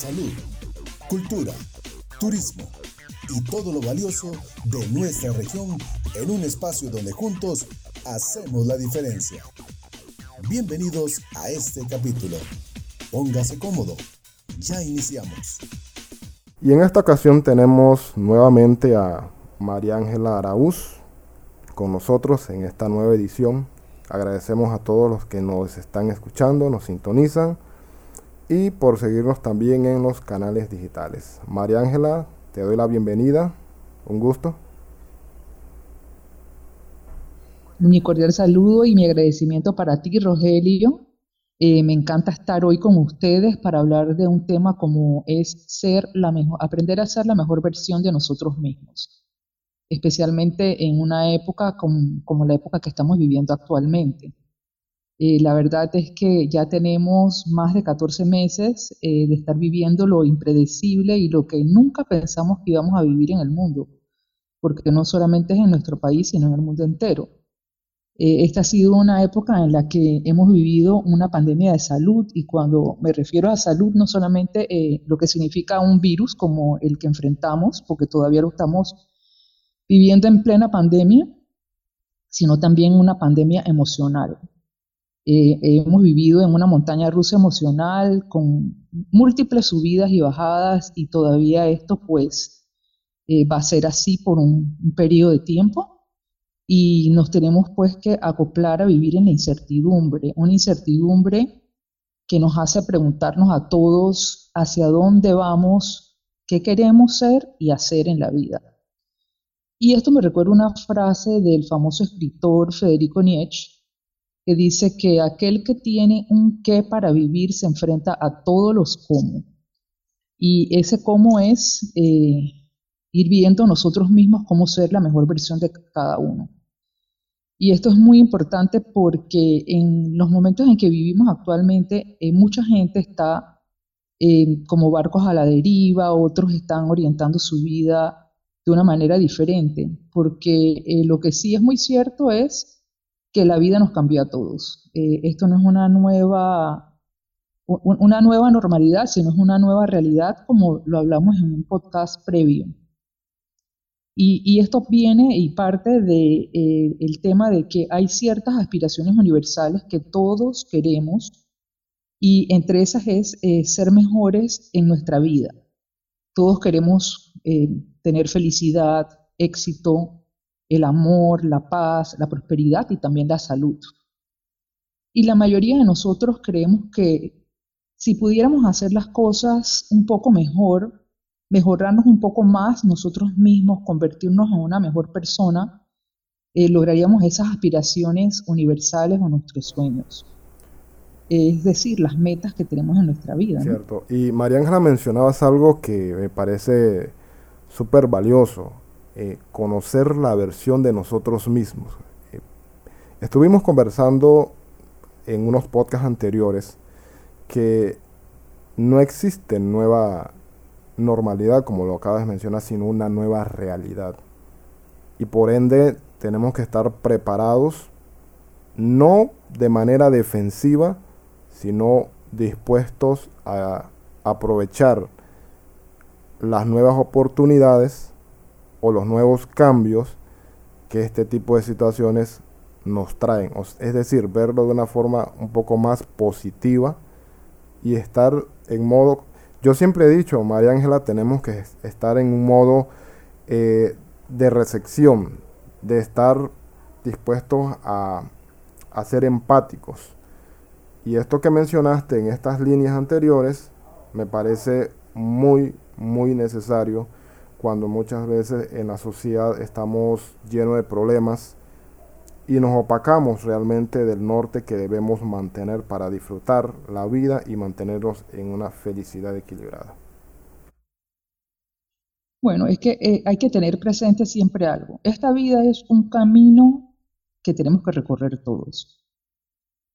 salud, cultura, turismo y todo lo valioso de nuestra región en un espacio donde juntos hacemos la diferencia. Bienvenidos a este capítulo. Póngase cómodo. Ya iniciamos. Y en esta ocasión tenemos nuevamente a María Ángela Araúz con nosotros en esta nueva edición. Agradecemos a todos los que nos están escuchando, nos sintonizan y por seguirnos también en los canales digitales. María Ángela, te doy la bienvenida. Un gusto. Mi cordial saludo y mi agradecimiento para ti, Rogelio. Eh, me encanta estar hoy con ustedes para hablar de un tema como es ser la mejor, aprender a ser la mejor versión de nosotros mismos, especialmente en una época como, como la época que estamos viviendo actualmente. Eh, la verdad es que ya tenemos más de 14 meses eh, de estar viviendo lo impredecible y lo que nunca pensamos que íbamos a vivir en el mundo, porque no solamente es en nuestro país, sino en el mundo entero. Eh, esta ha sido una época en la que hemos vivido una pandemia de salud y cuando me refiero a salud no solamente lo que significa un virus como el que enfrentamos, porque todavía lo estamos viviendo en plena pandemia, sino también una pandemia emocional. Eh, hemos vivido en una montaña rusa emocional con múltiples subidas y bajadas y todavía esto pues eh, va a ser así por un, periodo de tiempo y nos tenemos pues que acoplar a vivir en la incertidumbre, una incertidumbre que nos hace preguntarnos a todos hacia dónde vamos, qué queremos ser y hacer en la vida. Y esto me recuerda una frase del famoso escritor Federico Nietzsche, que dice que aquel que tiene un qué para vivir se enfrenta a todos los cómo. Y ese cómo es eh, ir viendo nosotros mismos cómo ser la mejor versión de cada uno. Y esto es muy importante porque en los momentos en que vivimos actualmente, eh, mucha gente está eh, como barcos a la deriva, otros están orientando su vida de una manera diferente, porque lo que sí es muy cierto es que la vida nos cambió a todos. Eh, esto no es una nueva, una nueva normalidad, sino es una nueva realidad, como lo hablamos en un podcast previo. Y, esto viene y parte del de, eh, tema de que hay ciertas aspiraciones universales que todos queremos y entre esas es eh, ser mejores en nuestra vida. Todos queremos tener felicidad, éxito, el amor, la paz, la prosperidad y también la salud. Y la mayoría de nosotros creemos que si pudiéramos hacer las cosas un poco mejor, mejorarnos un poco más nosotros mismos, convertirnos en una mejor persona, eh, lograríamos esas aspiraciones universales o nuestros sueños. Es decir, las metas que tenemos en nuestra vida. Cierto. Y María Ángela mencionabas algo que me parece súper valioso eh, conocer la versión de nosotros mismos. Eh, estuvimos conversando en unos podcasts anteriores que no existe nueva normalidad, como lo acabas de mencionar, sino una nueva realidad. Y por ende tenemos que estar preparados, no de manera defensiva, sino dispuestos a aprovechar las nuevas oportunidades o los nuevos cambios que este tipo de situaciones nos traen. Es decir, verlo de una forma un poco más positiva y estar en modo... Yo siempre he dicho, María Ángela, tenemos que estar en un modo eh, de recepción, de estar dispuestos a, a ser empáticos. Y esto que mencionaste en estas líneas anteriores me parece muy, muy necesario cuando muchas veces en la sociedad estamos llenos de problemas y nos opacamos realmente del norte que debemos mantener para disfrutar la vida y mantenernos en una felicidad equilibrada. Bueno, es que eh, hay que tener presente siempre algo. Esta vida es un camino que tenemos que recorrer todos.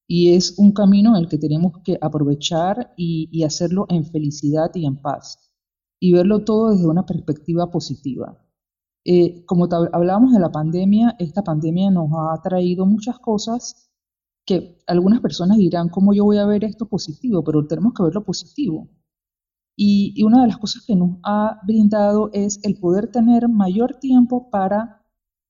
Y es un camino en el que tenemos que aprovechar y hacerlo en felicidad y en paz y verlo todo desde una perspectiva positiva. Eh, como hablábamos de la pandemia, esta pandemia nos ha traído muchas cosas que algunas personas dirán, ¿cómo yo voy a ver esto positivo? Pero tenemos que verlo positivo. Y, una de las cosas que nos ha brindado es el poder tener mayor tiempo para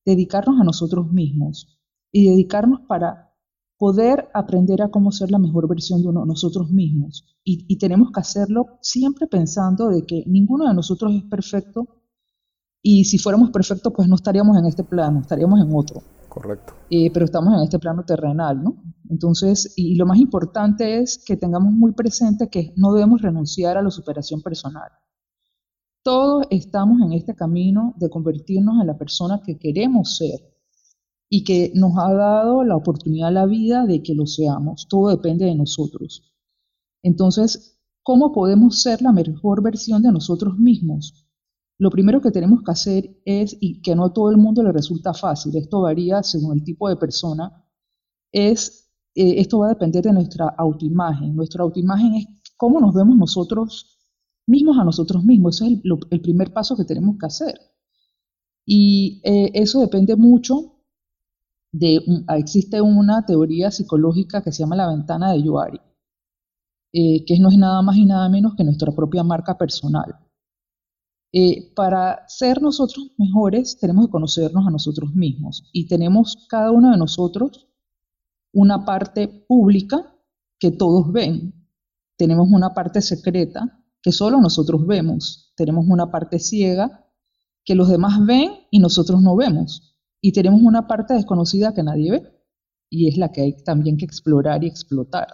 dedicarnos a nosotros mismos y dedicarnos para poder aprender a cómo ser la mejor versión de uno, nosotros mismos. Y, y, tenemos que hacerlo siempre pensando de que ninguno de nosotros es perfecto y si fuéramos perfectos pues no estaríamos en este plano, estaríamos en otro. Correcto. Eh, pero estamos en este plano terrenal, ¿no? Entonces, y lo más importante es que tengamos muy presente que no debemos renunciar a la superación personal. Todos estamos en este camino de convertirnos en la persona que queremos ser y que nos ha dado la oportunidad la vida de que lo seamos. Todo depende de nosotros. Entonces, ¿cómo podemos ser la mejor versión de nosotros mismos? Lo primero que tenemos que hacer es, y que no a todo el mundo le resulta fácil, esto varía según el tipo de persona, es, eh, esto va a depender de nuestra autoimagen. Nuestra autoimagen es cómo nos vemos nosotros mismos a nosotros mismos. Ese es el, primer paso que tenemos que hacer. Y eh, eso depende mucho de, existe una teoría psicológica que se llama la ventana de Yoari, eh, que no es nada más y nada menos que nuestra propia marca personal. Eh, para ser nosotros mejores tenemos que conocernos a nosotros mismos y tenemos cada uno de nosotros una parte pública que todos ven, tenemos una parte secreta que solo nosotros vemos, tenemos una parte ciega que los demás ven y nosotros no vemos y tenemos una parte desconocida que nadie ve y es la que hay también que explorar y explotar.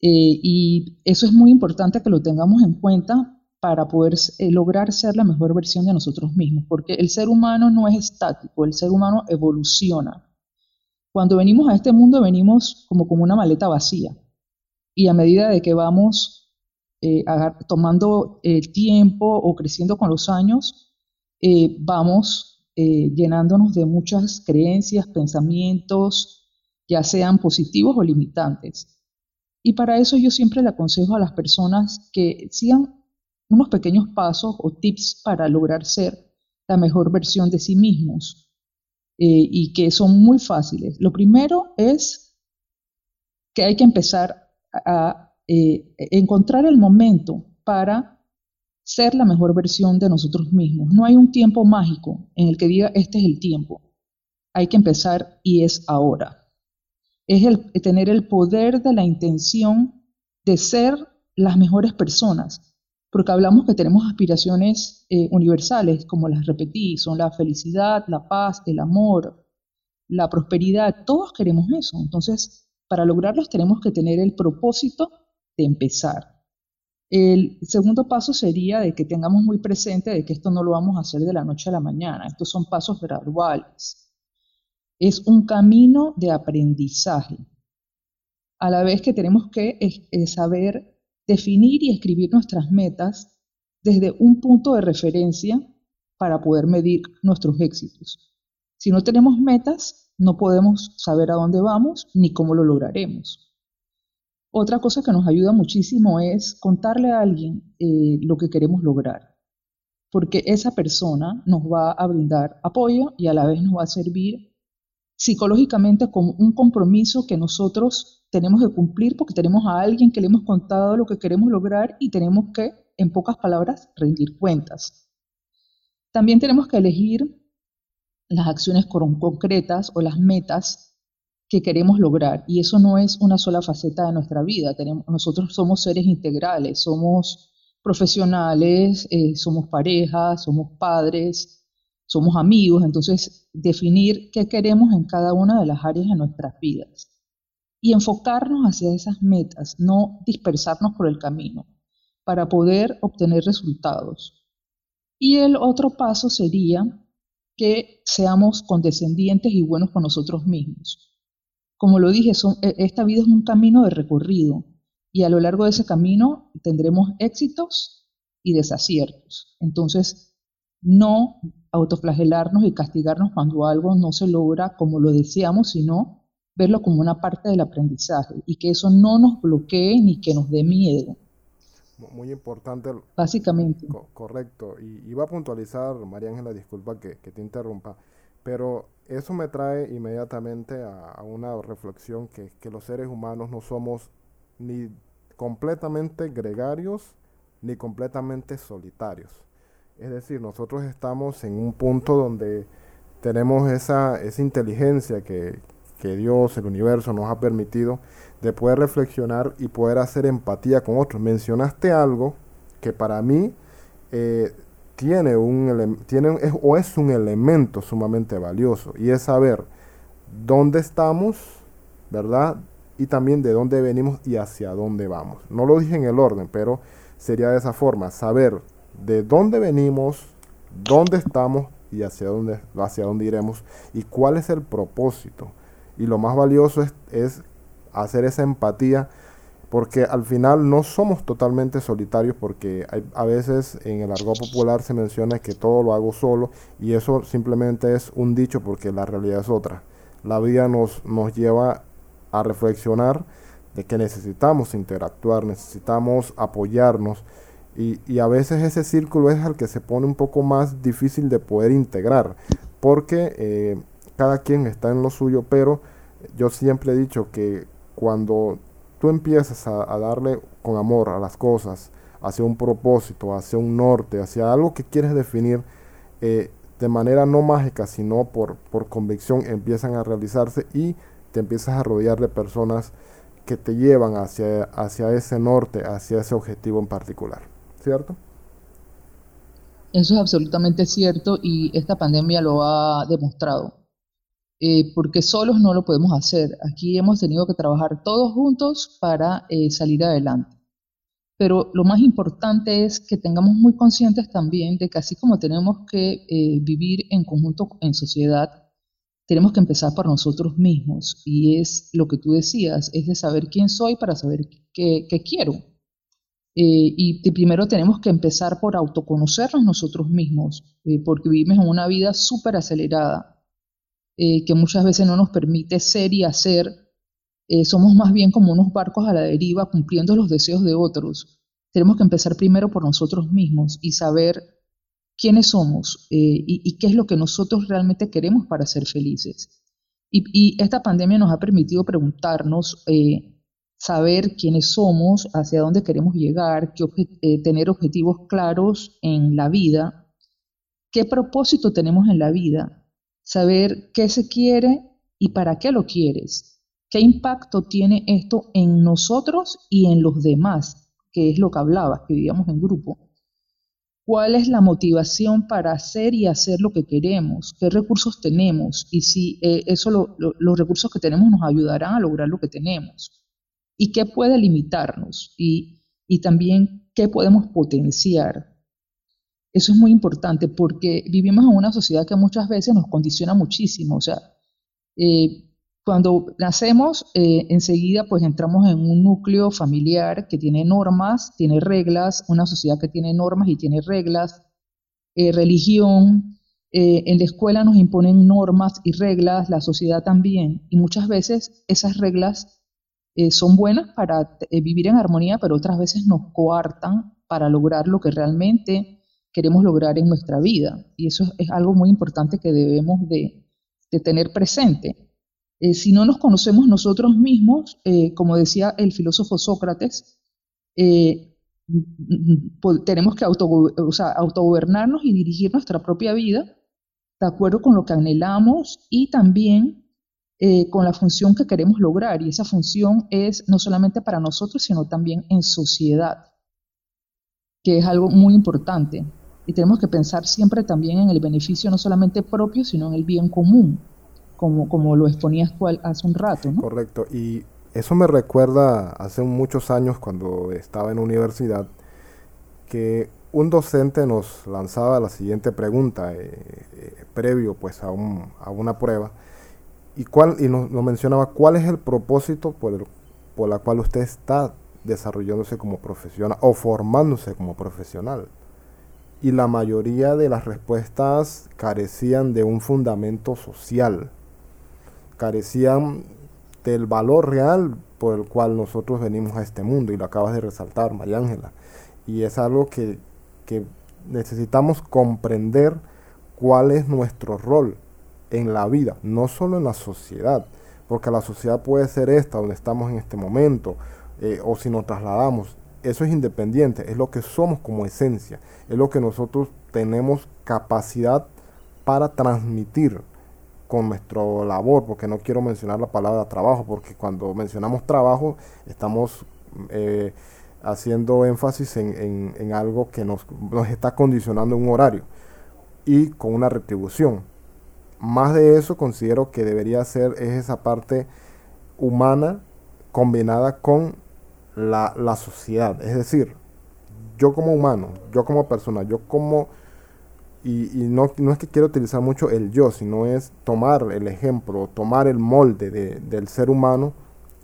Eh, y eso es muy importante que lo tengamos en cuenta para poder eh, lograr ser la mejor versión de nosotros mismos, porque el ser humano no es estático, el ser humano evoluciona. Cuando venimos a este mundo venimos como como una maleta vacía y a medida de que vamos eh, tomando el tiempo o creciendo con los años, vamos llenándonos de muchas creencias, pensamientos, ya sean positivos o limitantes. Y para eso yo siempre le aconsejo a las personas que sigan unos pequeños pasos o tips para lograr ser la mejor versión de sí mismos eh, y que son muy fáciles. Lo primero es que hay que empezar a eh, encontrar el momento para ser la mejor versión de nosotros mismos. No hay un tiempo mágico en el que diga este es el tiempo. Hay que empezar y es ahora. Es tener el poder de la intención de ser las mejores personas, porque hablamos que tenemos aspiraciones eh, universales, como las repetí, son la felicidad, la paz, el amor, la prosperidad, todos queremos eso. Entonces, para lograrlos tenemos que tener el propósito de empezar. El segundo paso sería de que tengamos muy presente de que esto no lo vamos a hacer de la noche a la mañana, estos son pasos graduales. Es un camino de aprendizaje. A la vez que tenemos que eh, saber definir y escribir nuestras metas desde un punto de referencia para poder medir nuestros éxitos. Si no tenemos metas, no podemos saber a dónde vamos ni cómo lo lograremos. Otra cosa que nos ayuda muchísimo es contarle a alguien eh, lo que queremos lograr, porque esa persona nos va a brindar apoyo y a la vez nos va a servir psicológicamente como un compromiso que nosotros tenemos que cumplir porque tenemos a alguien que le hemos contado lo que queremos lograr y tenemos que, en pocas palabras, rendir cuentas. También tenemos que elegir las acciones concretas o las metas que queremos lograr. Y eso no es una sola faceta de nuestra vida. Tenemos, nosotros somos seres integrales, somos profesionales, eh, somos parejas, somos padres, somos amigos. Entonces, definir qué queremos en cada una de las áreas de nuestras vidas y enfocarnos hacia esas metas, no dispersarnos por el camino para poder obtener resultados. Y el otro paso sería que seamos condescendientes y buenos con nosotros mismos. Como lo dije, e, esta vida es un camino de recorrido y a lo largo de ese camino tendremos éxitos y desaciertos. Entonces, no autoflagelarnos y castigarnos cuando algo no se logra como lo deseamos, sino verlo como una parte del aprendizaje y que eso no nos bloquee ni que nos dé miedo. Muy importante. Básicamente. correcto. Y iba a puntualizar, María Ángela, disculpa que, te interrumpa, pero eso me trae inmediatamente a, una reflexión que, que los seres humanos no somos ni completamente gregarios ni completamente solitarios. Es decir, nosotros estamos en un punto donde tenemos esa, esa inteligencia que, que Dios, el universo, nos ha permitido de poder reflexionar y poder hacer empatía con otros. Mencionaste algo que para mí eh, tiene un tiene, es, o es un elemento sumamente valioso y es saber dónde estamos, ¿verdad? Y también de dónde venimos y hacia dónde vamos. No lo dije en el orden, pero sería de esa forma, saber de dónde venimos, dónde estamos y hacia dónde, hacia dónde iremos y cuál es el propósito. Y lo más valioso es, es hacer esa empatía porque al final no somos totalmente solitarios porque a veces en el argot popular se menciona que todo lo hago solo y eso simplemente es un dicho porque la realidad es otra. La vida nos, nos lleva a reflexionar de que necesitamos interactuar, necesitamos apoyarnos y, y, a veces ese círculo es el que se pone un poco más difícil de poder integrar porque eh, cada quien está en lo suyo, pero yo siempre he dicho que cuando tú empiezas a, darle con amor a las cosas, hacia un propósito, hacia un norte, hacia algo que quieres definir, eh, de manera no mágica, sino por, por convicción, empiezan a realizarse y te empiezas a rodear de personas que te llevan hacia, hacia ese norte, hacia ese objetivo en particular. ¿Cierto? Eso es absolutamente cierto y esta pandemia lo ha demostrado. Eh, porque solos no lo podemos hacer. Aquí hemos tenido que trabajar todos juntos para eh, salir adelante. Pero lo más importante es que tengamos muy conscientes también de que así como tenemos que eh, vivir en conjunto, en sociedad, tenemos que empezar por nosotros mismos. Y es lo que tú decías, es de saber quién soy para saber qué, quiero. y primero tenemos que empezar por autoconocernos nosotros mismos, porque vivimos en una vida súper acelerada eh, que muchas veces no nos permite ser y hacer, eh, somos más bien como unos barcos a la deriva cumpliendo los deseos de otros. Tenemos que empezar primero por nosotros mismos y saber quiénes somos eh, y, qué es lo que nosotros realmente queremos para ser felices. Y, esta pandemia nos ha permitido preguntarnos, saber quiénes somos, hacia dónde queremos llegar, tener objetivos claros en la vida, qué propósito tenemos en la vida saber qué se quiere y para qué lo quieres, qué impacto tiene esto en nosotros y en los demás, que es lo que hablabas, que vivíamos en grupo. ¿Cuál es la motivación para hacer y hacer lo que queremos? ¿Qué recursos tenemos? Y si eh, eso los recursos que tenemos nos ayudarán a lograr lo que tenemos. ¿Y qué puede limitarnos? Y, y también qué podemos potenciar. Eso es muy importante porque vivimos en una sociedad que muchas veces nos condiciona muchísimo. O sea, eh, cuando nacemos, eh, enseguida pues entramos en un núcleo familiar que tiene normas, tiene reglas, una sociedad que tiene normas y tiene reglas, eh, religión, en la escuela nos imponen normas y reglas, la sociedad también, y muchas veces esas reglas son buenas para vivir en armonía, pero otras veces nos coartan para lograr lo que realmente queremos lograr en nuestra vida. Y eso es algo muy importante que debemos de, tener presente. Eh, si no nos conocemos nosotros mismos, eh, como decía el filósofo Sócrates, eh, tenemos que autogobernarnos y dirigir nuestra propia vida de acuerdo con lo que anhelamos y también con la función que queremos lograr. Y esa función es no solamente para nosotros, sino también en sociedad, que es algo muy importante y tenemos que pensar siempre también en el beneficio no solamente propio, sino en el bien común, como, como lo exponías tú hace un rato. Correcto, y eso me recuerda hace muchos años cuando estaba en universidad, que un docente nos lanzaba la siguiente pregunta, eh, eh, previo pues a, un, a, una prueba, y, cuál, y nos, mencionaba cuál es el propósito por, el, por la cual usted está desarrollándose como profesional o formándose como profesional y la mayoría de las respuestas carecían de un fundamento social, carecían del valor real por el cual nosotros venimos a este mundo, y lo acabas de resaltar, María Ángela. Y es algo que, que necesitamos comprender cuál es nuestro rol en la vida, no solo en la sociedad, porque la sociedad puede ser esta, donde estamos en este momento, eh, o si nos trasladamos, eso es independiente, es lo que somos como esencia, es lo que nosotros tenemos capacidad para transmitir con nuestra labor, porque no quiero mencionar la palabra trabajo, porque cuando mencionamos trabajo estamos eh, haciendo énfasis en, algo que nos, nos, está condicionando un horario y con una retribución. Más de eso considero que debería ser es esa parte humana combinada con la, la sociedad. Es decir, yo como humano, yo como persona, yo como... Y, no, no, es que quiero utilizar mucho el yo, sino es tomar el ejemplo, tomar el molde de, del ser humano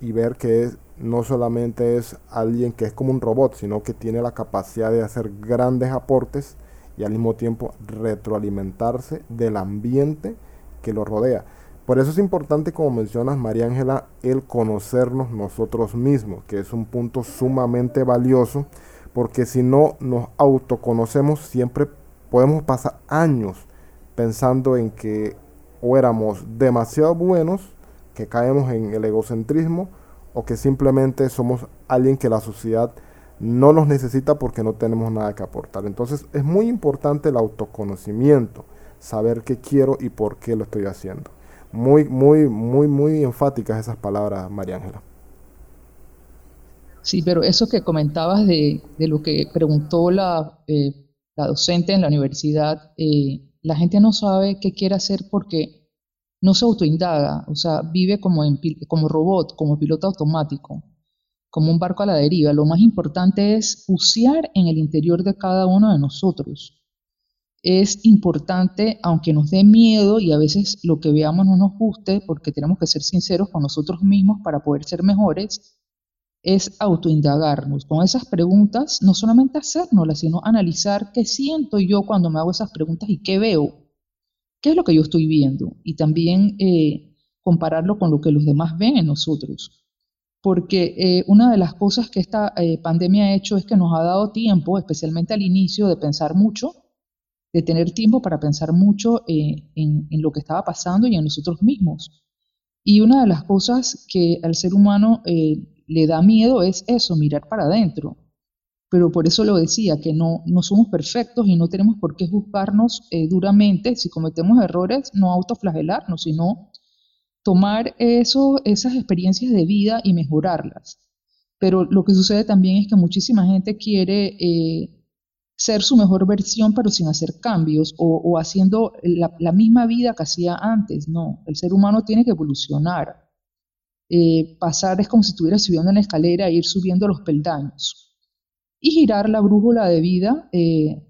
y ver que es, no solamente es alguien que es como un robot, sino que tiene la capacidad de hacer grandes aportes y al mismo tiempo retroalimentarse del ambiente que lo rodea. Por eso es importante, como mencionas María Ángela, el conocernos nosotros mismos, que es un punto sumamente valioso, porque si no nos autoconocemos, siempre podemos pasar años pensando en que o éramos demasiado buenos, que caemos en el egocentrismo, o que simplemente somos alguien que la sociedad no nos necesita porque no tenemos nada que aportar. Entonces es muy importante el autoconocimiento, saber qué quiero y por qué lo estoy haciendo. Muy, muy, muy, muy enfáticas esas palabras, María Ángela. Sí, pero eso que comentabas de, lo que preguntó la, eh, la, docente en la universidad, eh, la gente no sabe qué quiere hacer porque no se autoindaga, o sea, vive como, como robot, como piloto automático como un barco a la deriva. Lo más importante es bucear en el interior de cada uno de nosotros. Es importante, aunque nos dé miedo y a veces lo que veamos no nos guste, porque tenemos que ser sinceros con nosotros mismos para poder ser mejores, es autoindagarnos. Con esas preguntas, no solamente hacérnoslas, sino analizar qué siento yo cuando me hago esas preguntas y qué veo. ¿Qué es lo que yo estoy viendo? Y también eh, compararlo con lo que los demás ven en nosotros porque eh, una de las cosas que esta eh, pandemia ha hecho es que nos ha dado tiempo, especialmente al inicio, de pensar mucho, de tener tiempo para pensar mucho eh, en, lo que estaba pasando y en nosotros mismos. Y una de las cosas que al ser humano le da miedo es eso, mirar para adentro. Pero por eso lo decía, que no, no somos perfectos y no tenemos por qué juzgarnos duramente. Si cometemos errores, no autoflagelarnos, sino tomar eso, esas experiencias de vida y mejorarlas. Pero lo que sucede también es que muchísima gente quiere eh, ser su mejor versión, pero sin hacer cambios o, haciendo la, misma vida que hacía antes. No, el ser humano tiene que evolucionar. Eh, pasar es como si estuviera subiendo una escalera e ir subiendo los peldaños. Y girar la brújula de vida, eh,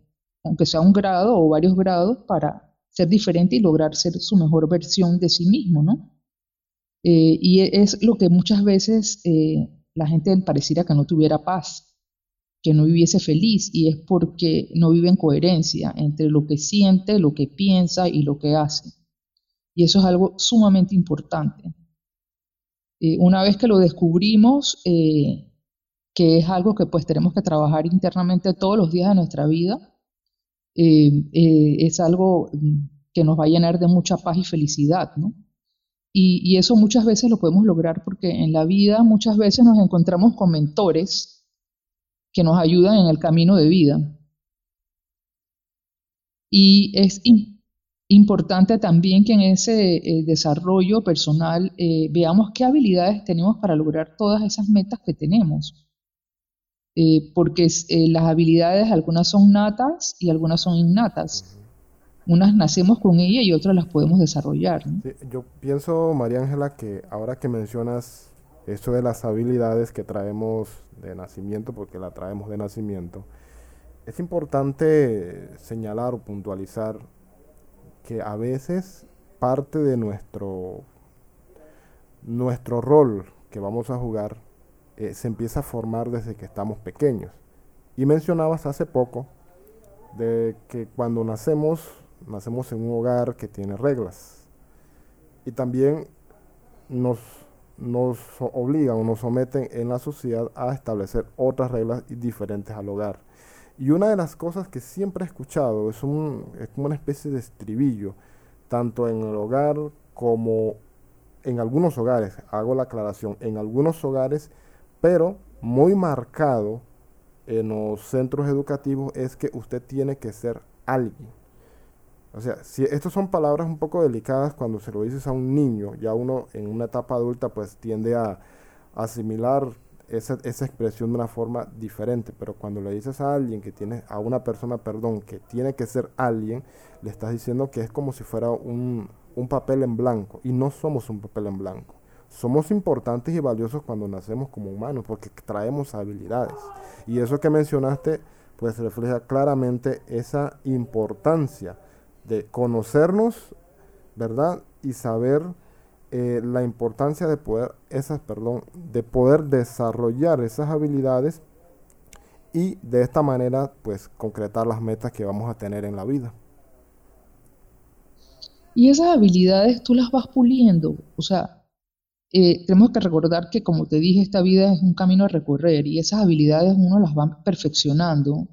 aunque sea un grado o varios grados, para ser diferente y lograr ser su mejor versión de sí mismo, ¿no? Eh, y es lo que muchas veces eh, la gente pareciera que no tuviera paz, que no viviese feliz, y es porque no vive en coherencia entre lo que siente, lo que piensa y lo que hace. Y eso es algo sumamente importante. Eh, una vez que lo descubrimos, que es algo que pues tenemos que trabajar internamente todos los días de nuestra vida, es algo mm, que nos va a llenar de mucha paz y felicidad, ¿no? Y, eso muchas veces lo podemos lograr porque en la vida muchas veces nos encontramos con mentores que nos ayudan en el camino de vida. Y es importante también que en ese eh, desarrollo personal eh, veamos qué habilidades tenemos para lograr todas esas metas que tenemos. Eh, porque las habilidades algunas son natas y algunas son innatas unas nacemos con ella y otras las podemos desarrollar. yo pienso, María Ángela, que ahora que mencionas eso de las habilidades que traemos de nacimiento, porque la traemos de nacimiento, es importante señalar o puntualizar que a veces parte de nuestro, nuestro rol que vamos a jugar eh, se empieza a formar desde que estamos pequeños. Y mencionabas hace poco de que cuando nacemos nacemos en un hogar que tiene reglas. Y también nos, nos obligan o nos someten en la sociedad a establecer otras reglas diferentes al hogar. Y una de las cosas que siempre he escuchado es, un, es como una especie de estribillo, tanto en el hogar como en algunos hogares, hago la aclaración, en algunos hogares, pero muy marcado en los centros educativos es que usted tiene que ser alguien. O sea, si estas son palabras un poco delicadas cuando se lo dices a un niño, ya uno en una etapa adulta pues tiende a, asimilar esa, esa, expresión de una forma diferente, pero cuando le dices a alguien que tiene, a una persona, perdón, que tiene que ser alguien, le estás diciendo que es como si fuera un, un papel en blanco, y no somos un papel en blanco. Somos importantes y valiosos cuando nacemos como humanos, porque traemos habilidades. Y eso que mencionaste, pues refleja claramente esa importancia de conocernos, ¿verdad? Y saber eh, la importancia de poder, esas, perdón, de poder desarrollar esas habilidades y de esta manera, pues, concretar las metas que vamos a tener en la vida. Y esas habilidades tú las vas puliendo, o sea, eh, tenemos que recordar que, como te dije, esta vida es un camino a recorrer y esas habilidades uno las va perfeccionando.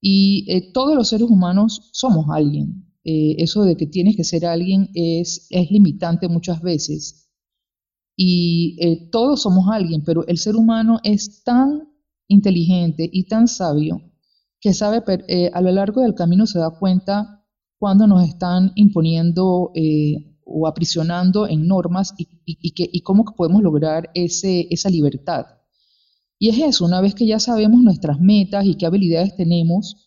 Y eh, todos los seres humanos somos alguien. Eh, eso de que tienes que ser alguien es, es limitante muchas veces. Y eh, todos somos alguien, pero el ser humano es tan inteligente y tan sabio que sabe eh, a lo largo del camino se da cuenta cuando nos están imponiendo o aprisionando en normas y, que, y cómo podemos lograr ese, esa libertad. Y es eso, una vez que ya sabemos nuestras metas y qué habilidades tenemos,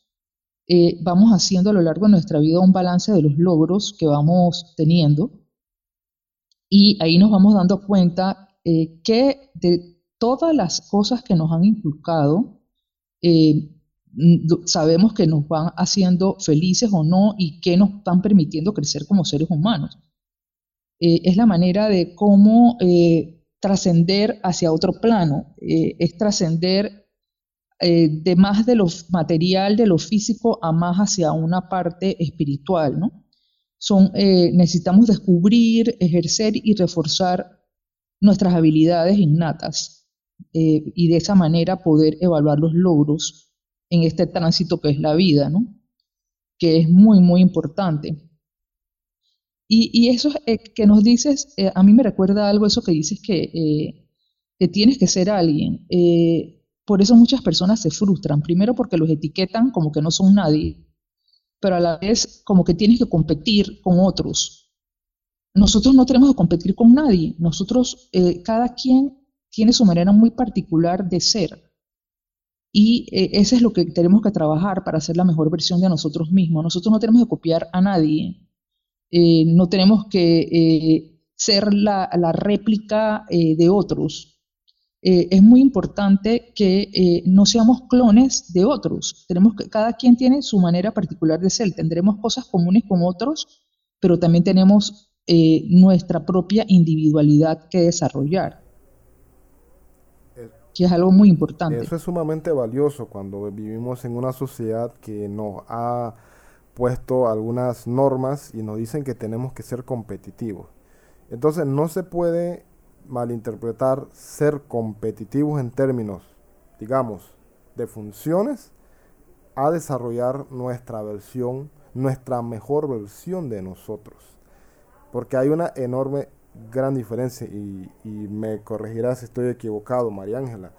eh, vamos haciendo a lo largo de nuestra vida un balance de los logros que vamos teniendo y ahí nos vamos dando cuenta eh, que de todas las cosas que nos han inculcado, eh, sabemos que nos van haciendo felices o no y que nos van permitiendo crecer como seres humanos. es la manera de cómo trascender hacia otro plano, es trascender eh, de más de lo material, de lo físico, a más hacia una parte espiritual, ¿no? Son, eh, necesitamos descubrir, ejercer y reforzar nuestras habilidades innatas eh, y de esa manera poder evaluar los logros en este tránsito que es la vida, ¿no? Que es muy, muy importante. Y, y eso que nos dices, a mí me recuerda algo, eso que dices que, que tienes que ser alguien. Por eso muchas personas se frustran, primero porque los etiquetan como que no son nadie, pero a la vez como que tienes que competir con otros. Nosotros no tenemos que competir con nadie, nosotros, eh, cada quien tiene su manera muy particular de ser. Y eh, eso es lo que tenemos que trabajar para ser la mejor versión de nosotros mismos. Nosotros no tenemos que copiar a nadie, eh, no tenemos que ser la, la réplica de otros eh, es muy importante que eh, no seamos clones de otros. Tenemos que, cada quien tiene su manera particular de ser. Tendremos cosas comunes con otros, pero también tenemos eh, nuestra propia individualidad que desarrollar. Que es algo muy importante. Eso es sumamente valioso cuando vivimos en una sociedad que nos ha puesto algunas normas y nos dicen que tenemos que ser competitivos. Entonces no se puede malinterpretar ser competitivos en términos, digamos, de funciones, a desarrollar nuestra versión, nuestra mejor versión de nosotros. Porque hay una enorme, gran diferencia, y, me corregirá si estoy equivocado, María Ángela.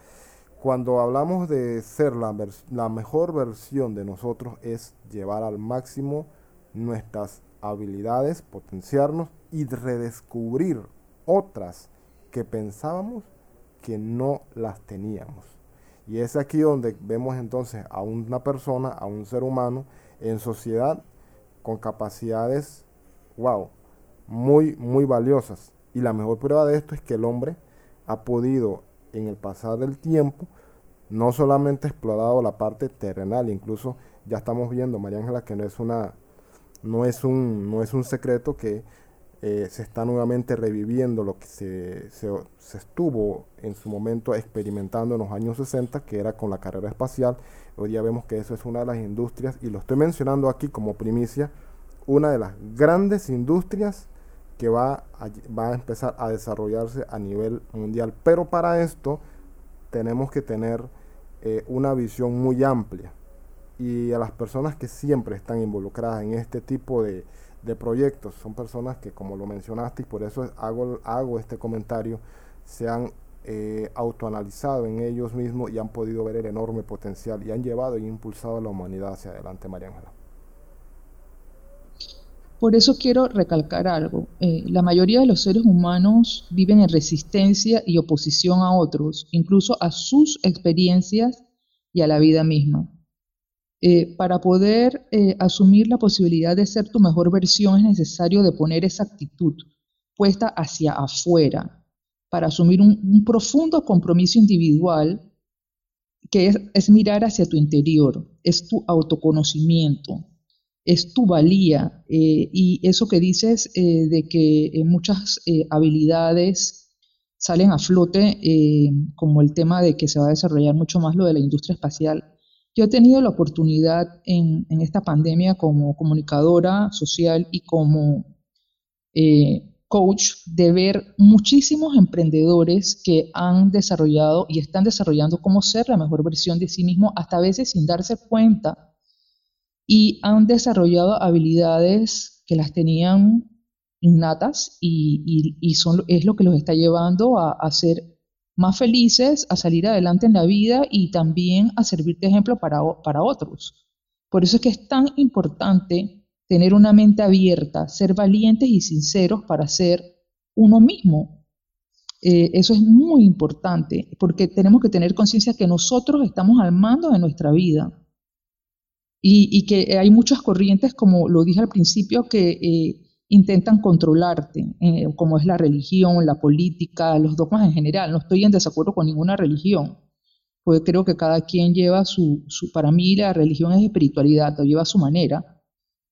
Cuando hablamos de ser la, la mejor versión de nosotros es llevar al máximo nuestras habilidades, potenciarnos y redescubrir otras que pensábamos que no las teníamos. Y es aquí donde vemos entonces a una persona, a un ser humano en sociedad con capacidades, wow, muy, muy valiosas. Y la mejor prueba de esto es que el hombre ha podido en el pasar del tiempo no solamente explorado la parte terrenal, incluso ya estamos viendo, María Ángela, que no es una no es un no es un secreto que eh, se está nuevamente reviviendo lo que se, se, estuvo en su momento experimentando en los años 60, que era con la carrera espacial. Hoy día vemos que eso es una de las industrias, y lo estoy mencionando aquí como primicia, una de las grandes industrias que va a, va a empezar a desarrollarse a nivel mundial. Pero para esto tenemos que tener eh, una visión muy amplia. Y a las personas que siempre están involucradas en este tipo de, de proyectos. Son personas que, como lo mencionaste, y por eso hago, hago este comentario, se han eh, autoanalizado en ellos mismos y han podido ver el enorme potencial y han llevado y impulsado a la humanidad hacia adelante, María Ángela. Por eso quiero recalcar algo. Eh, la mayoría de los seres humanos viven en resistencia y oposición a otros, incluso a sus experiencias y a la vida misma. Eh, para poder eh, asumir la posibilidad de ser tu mejor versión es necesario de poner esa actitud puesta hacia afuera, para asumir un, profundo compromiso individual que es mirar hacia tu interior, es tu autoconocimiento, es tu valía. Eh, y eso que dices de que muchas habilidades salen a flote, como el tema de que se va a desarrollar mucho más lo de la industria espacial. Yo he tenido la oportunidad en, esta pandemia como comunicadora social y como coach de ver muchísimos emprendedores que han desarrollado y están desarrollando cómo ser la mejor versión de sí mismo, hasta a veces sin darse cuenta y han desarrollado habilidades que las tenían innatas y, es lo que los está llevando a, ser más felices, a salir adelante en la vida y también a servir de ejemplo para, para otros. Por eso es que es tan importante tener una mente abierta, ser valientes y sinceros para ser uno mismo. Eh, eso es muy importante porque tenemos que tener conciencia que nosotros estamos al mando de nuestra vida y, que hay muchas corrientes, como lo dije al principio, que eh, intentan controlarte, eh, como es la religión, la política, los dogmas en general. No estoy en desacuerdo con ninguna religión, porque creo que cada quien lleva su, para mí la religión es espiritualidad, lo lleva a su manera,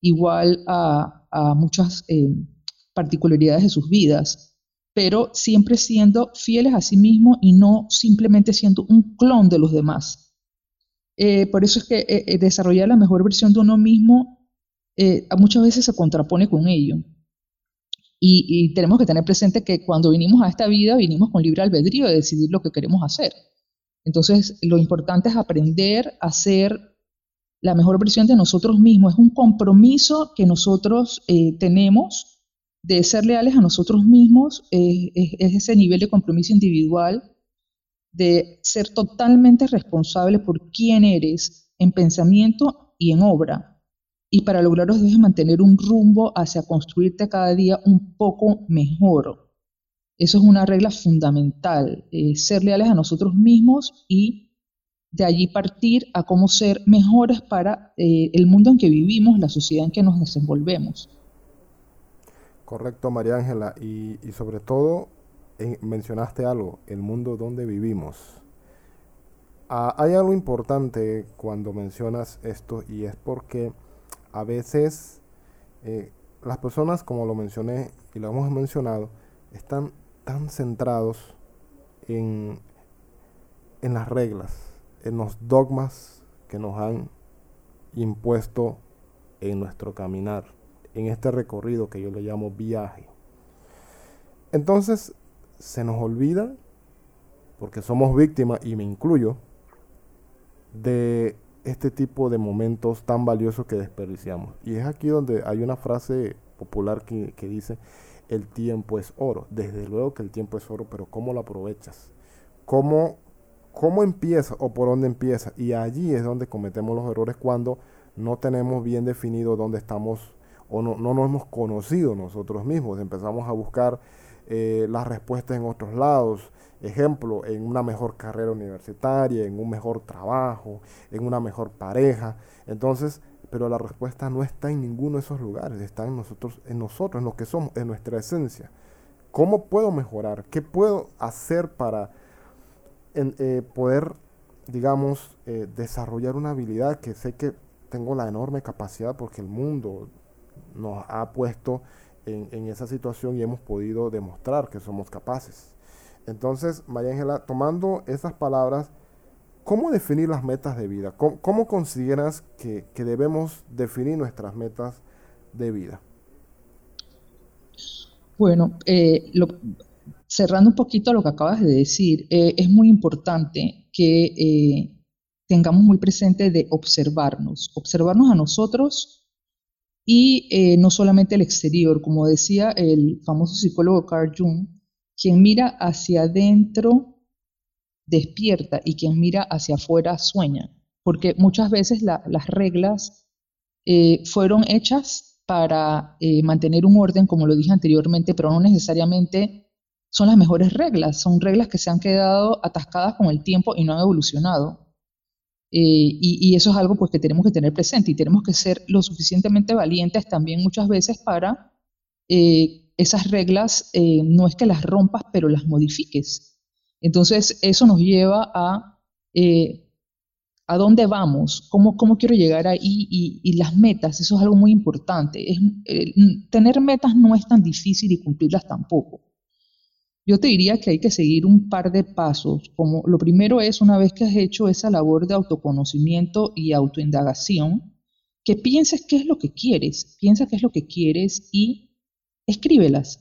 igual a, muchas eh, particularidades de sus vidas, pero siempre siendo fieles a sí mismos y no simplemente siendo un clon de los demás. Eh, por eso es que eh, desarrollar la mejor versión de uno mismo muchas veces se contrapone con ello. Y, tenemos que tener presente que cuando vinimos a esta vida, vinimos con libre albedrío de decidir lo que queremos hacer. Entonces, lo importante es aprender a ser la mejor versión de nosotros mismos. Es un compromiso que nosotros tenemos de ser leales a nosotros mismos. es ese nivel de compromiso individual de ser totalmente responsable por quién eres en pensamiento y en obra. Y para lograrlo debes mantener un rumbo hacia construirte cada día un poco mejor. Eso es una regla fundamental, eh, ser leales a nosotros mismos y de allí partir a cómo ser mejores para eh, el mundo en que vivimos, la sociedad en que nos desenvolvemos. Correcto, María Ángela. Y, sobre todo mencionaste algo, el mundo donde vivimos. Ah, hay algo importante cuando mencionas esto y es porque a veces eh, las personas, como lo mencioné y lo hemos mencionado, están tan centrados en, en las reglas, en los dogmas que nos han impuesto en nuestro caminar, en este recorrido que yo le llamo viaje. Entonces, se nos olvida, porque somos víctimas, y me incluyo, de este tipo de momentos tan valiosos que desperdiciamos. Y es aquí donde hay una frase popular que, dice, el tiempo es oro. Desde luego que el tiempo es oro, pero ¿cómo lo aprovechas? ¿Cómo, cómo empieza o por dónde empieza? Y allí es donde cometemos los errores cuando no tenemos bien definido dónde estamos o no, no nos hemos conocido nosotros mismos. Empezamos a buscar eh, las respuestas en otros lados. Ejemplo, en una mejor carrera universitaria, en un mejor trabajo, en una mejor pareja. Entonces, pero la respuesta no está en ninguno de esos lugares, está en nosotros, en nosotros, en lo que somos, en nuestra esencia. ¿Cómo puedo mejorar? ¿Qué puedo hacer para eh, poder, digamos, eh, desarrollar una habilidad que sé que tengo la enorme capacidad porque el mundo nos ha puesto en, esa situación y hemos podido demostrar que somos capaces. Entonces, María Ángela, tomando esas palabras, ¿cómo definir las metas de vida? ¿Cómo, consideras que, debemos definir nuestras metas de vida? Bueno, eh, cerrando un poquito lo que acabas de decir, eh, es muy importante que eh, tengamos muy presente de observarnos, observarnos a nosotros y no solamente el exterior, como decía el famoso psicólogo Carl Jung, quien mira hacia adentro despierta y quien mira hacia afuera sueña, porque muchas veces las reglas eh, fueron hechas para eh, mantener un orden, como lo dije anteriormente, pero no necesariamente son las mejores reglas, son reglas que se han quedado atascadas con el tiempo y no han evolucionado. Eh, y, eso es algo pues, que tenemos que tener presente y tenemos que ser lo suficientemente valientes también muchas veces para esas reglas, no es que las rompas, pero las modifiques. Entonces, eso nos lleva a a dónde vamos, cómo, cómo quiero llegar ahí y, las metas, eso es algo muy importante. Eh, tener metas no es tan difícil y cumplirlas tampoco. Yo te diría que hay que seguir un par de pasos. Como lo primero es, una vez que has hecho esa labor de autoconocimiento y autoindagación, que pienses qué es lo que quieres, piensa qué es lo que quieres y escríbelas.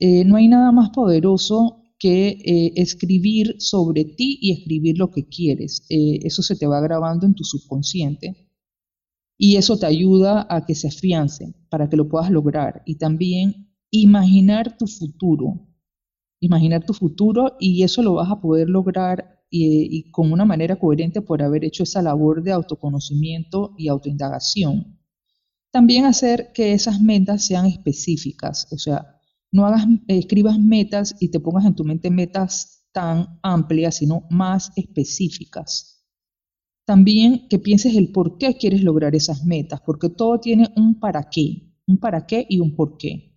Eh, no hay nada más poderoso que eh, escribir sobre ti y escribir lo que quieres. Eh, eso se te va grabando en tu subconsciente y eso te ayuda a que se afiance para que lo puedas lograr. Y también imaginar tu futuro, imaginar tu futuro y eso lo vas a poder lograr y, y con una manera coherente por haber hecho esa labor de autoconocimiento y autoindagación. También hacer que esas metas sean específicas, o sea, no hagas, escribas metas y te pongas en tu mente metas tan amplias, sino más específicas. También que pienses el por qué quieres lograr esas metas, porque todo tiene un para qué, un para qué y un por qué.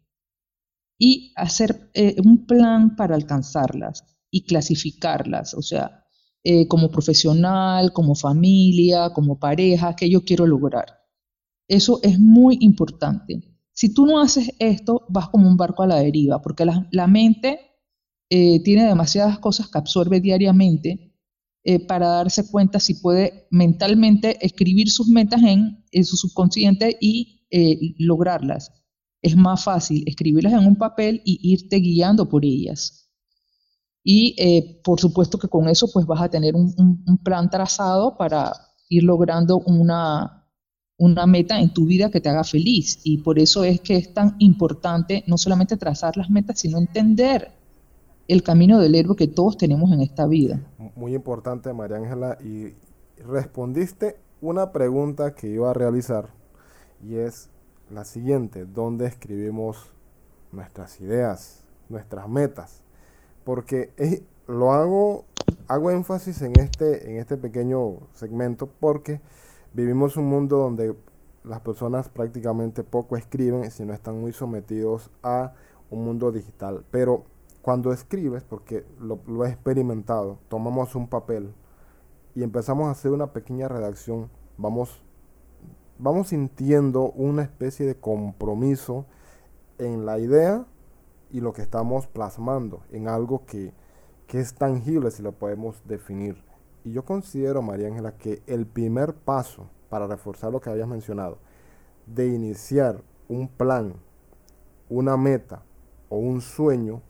Y hacer eh, un plan para alcanzarlas y clasificarlas, o sea, eh, como profesional, como familia, como pareja, que yo quiero lograr. Eso es muy importante. Si tú no haces esto, vas como un barco a la deriva, porque la, mente eh, tiene demasiadas cosas que absorbe diariamente eh, para darse cuenta si puede mentalmente escribir sus metas en, su subconsciente y eh, lograrlas. Es más fácil escribirlas en un papel y irte guiando por ellas. Y por supuesto que con eso pues vas a tener un plan trazado para ir logrando una, una meta en tu vida que te haga feliz. Y por eso es que es tan importante no solamente trazar las metas, sino entender el camino del héroe que todos tenemos en esta vida. Muy importante, María Ángela, y respondiste una pregunta que iba a realizar y es la siguiente, ¿dónde escribimos nuestras ideas, nuestras metas? Porque lo hago, hago énfasis en este, en este pequeño segmento porque Vivimos un mundo donde las personas prácticamente poco escriben, si no están muy sometidos a un mundo digital. Pero cuando escribes, porque lo, he experimentado, tomamos un papel y empezamos a hacer una pequeña redacción, vamos, vamos sintiendo una especie de compromiso en la idea y lo que estamos plasmando, en algo que, que es tangible si lo podemos definir. Y yo considero, María Ángela, que el primer paso para reforzar lo que habías mencionado, de iniciar un plan, una meta o un sueño,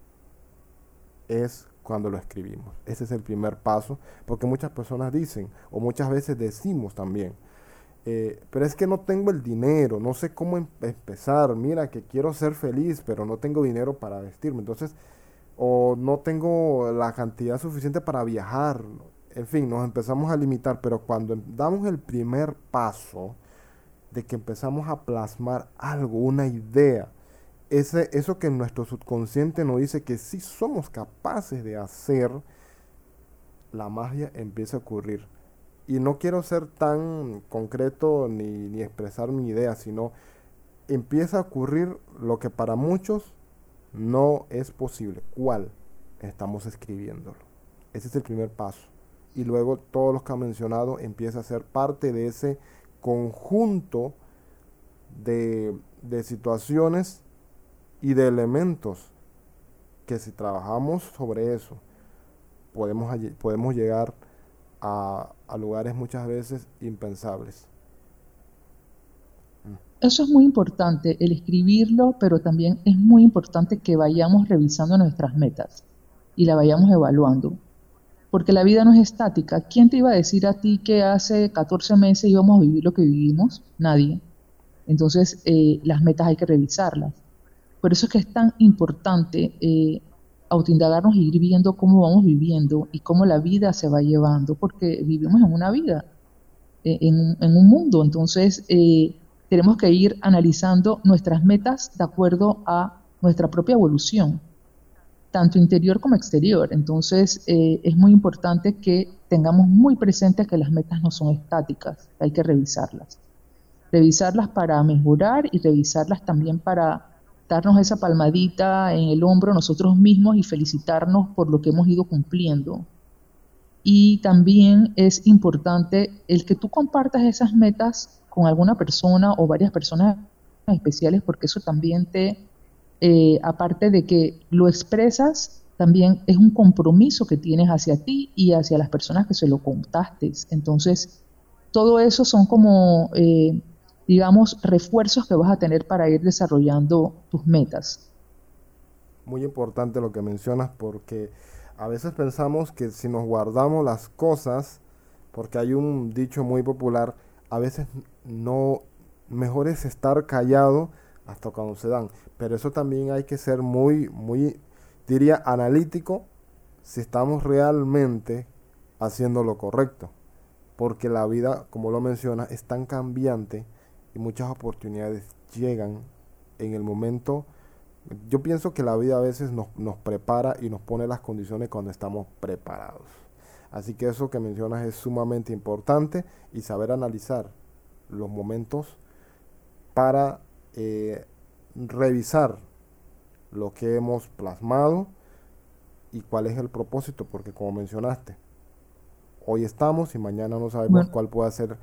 es cuando lo escribimos. Ese es el primer paso, porque muchas personas dicen, o muchas veces decimos también, eh, pero es que no tengo el dinero, no sé cómo em-, empezar, mira que quiero ser feliz, pero no tengo dinero para vestirme, entonces, o no tengo la cantidad suficiente para viajar, en fin, nos empezamos a limitar, pero cuando damos el primer paso de que empezamos a plasmar algo, una idea, ese, eso que nuestro subconsciente nos dice que sí somos capaces de hacer, la magia empieza a ocurrir. Y no quiero ser tan concreto ni, ni expresar mi idea, sino empieza a ocurrir lo que para muchos no es posible. ¿Cuál? Estamos escribiéndolo. Ese es el primer paso y luego todos los que han mencionado empieza a ser parte de ese conjunto de, situaciones y de elementos que si trabajamos sobre eso podemos, podemos llegar a, a lugares muchas veces impensables. Eso es muy importante, el escribirlo, pero también es muy importante que vayamos revisando nuestras metas y la vayamos evaluando porque la vida no es estática. ¿Quién te iba a decir a ti que hace 14 meses íbamos a vivir lo que vivimos? Nadie. Entonces, eh, las metas hay que revisarlas. Por eso es que es tan importante eh, autoindagarnos y ir viendo cómo vamos viviendo y cómo la vida se va llevando, porque vivimos en una vida, eh, en, un mundo, entonces eh, tenemos que ir analizando nuestras metas de acuerdo a nuestra propia evolución, tanto interior como exterior. Entonces eh, es muy importante que tengamos muy presente que las metas no son estáticas, hay que revisarlas. Revisarlas para mejorar y revisarlas también para darnos esa palmadita en el hombro nosotros mismos y felicitarnos por lo que hemos ido cumpliendo. Y también es importante el que tú compartas esas metas con alguna persona o varias personas especiales, porque eso también te, eh, aparte de que lo expresas, también es un compromiso que tienes hacia ti y hacia las personas que se lo contaste. Entonces, todo eso son como eh, digamos, refuerzos que vas a tener para ir desarrollando tus metas. Muy importante lo que mencionas porque a veces pensamos que si nos guardamos las cosas, porque hay un dicho muy popular, a veces no, mejor es estar callado hasta cuando se dan. Pero eso también hay que ser muy, muy, diría, analítico si estamos realmente haciendo lo correcto. Porque la vida, como lo menciona, es tan cambiante y muchas oportunidades llegan en el momento. Yo pienso que la vida a veces nos, nos prepara y nos pone las condiciones cuando estamos preparados. Así que eso que mencionas es sumamente importante y saber analizar los momentos para eh, revisar lo que hemos plasmado y cuál es el propósito, porque como mencionaste, hoy estamos y mañana no sabemos cuál puede ser